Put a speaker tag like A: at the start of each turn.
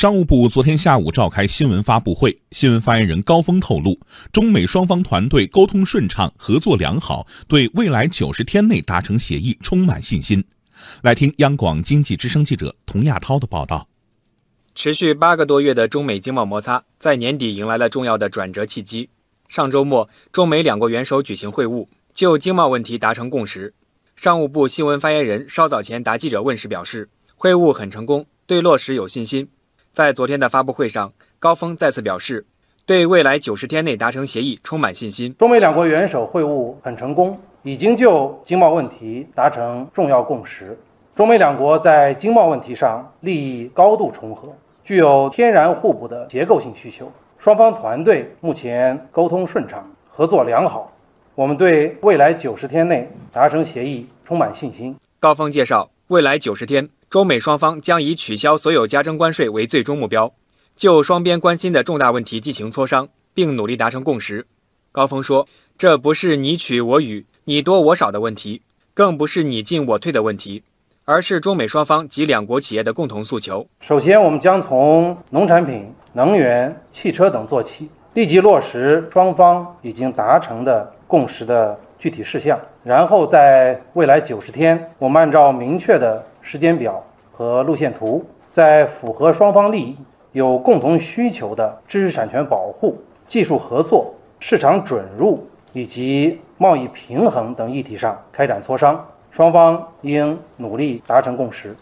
A: 商务部昨天下午召开新闻发布会，新闻发言人高峰透露，中美双方团队沟通顺畅，合作良好，对未来九十天内达成协议充满信心。来听央广经济之声记者童亚涛的报道。
B: 持续八个多月的中美经贸摩擦，在年底迎来了重要的转折契机。上周末，中美两国元首举行会晤，就经贸问题达成共识。商务部新闻发言人稍早前答记者问时表示，会晤很成功，对落实有信心。在昨天的发布会上，高峰再次表示，对未来九十天内达成协议充满信心。
C: 中美两国元首会晤很成功，已经就经贸问题达成重要共识。中美两国在经贸问题上利益高度重合，具有天然互补的结构性需求。双方团队目前沟通顺畅，合作良好。我们对未来九十天内达成协议充满信心。
B: 高峰介绍，未来九十天，中美双方将以取消所有加征关税为最终目标，就双边关心的重大问题进行磋商，并努力达成共识。高峰说：“这不是你取我予、你多我少的问题，更不是你进我退的问题，而是中美双方及两国企业的共同诉求。
C: 首先，我们将从农产品、能源、汽车等做起，立即落实双方已经达成的。”共识的具体事项，然后在未来九十天，我们按照明确的时间表和路线图，在符合双方利益、有共同需求的知识产权保护、技术合作、市场准入以及贸易平衡等议题上开展磋商，双方应努力达成共识。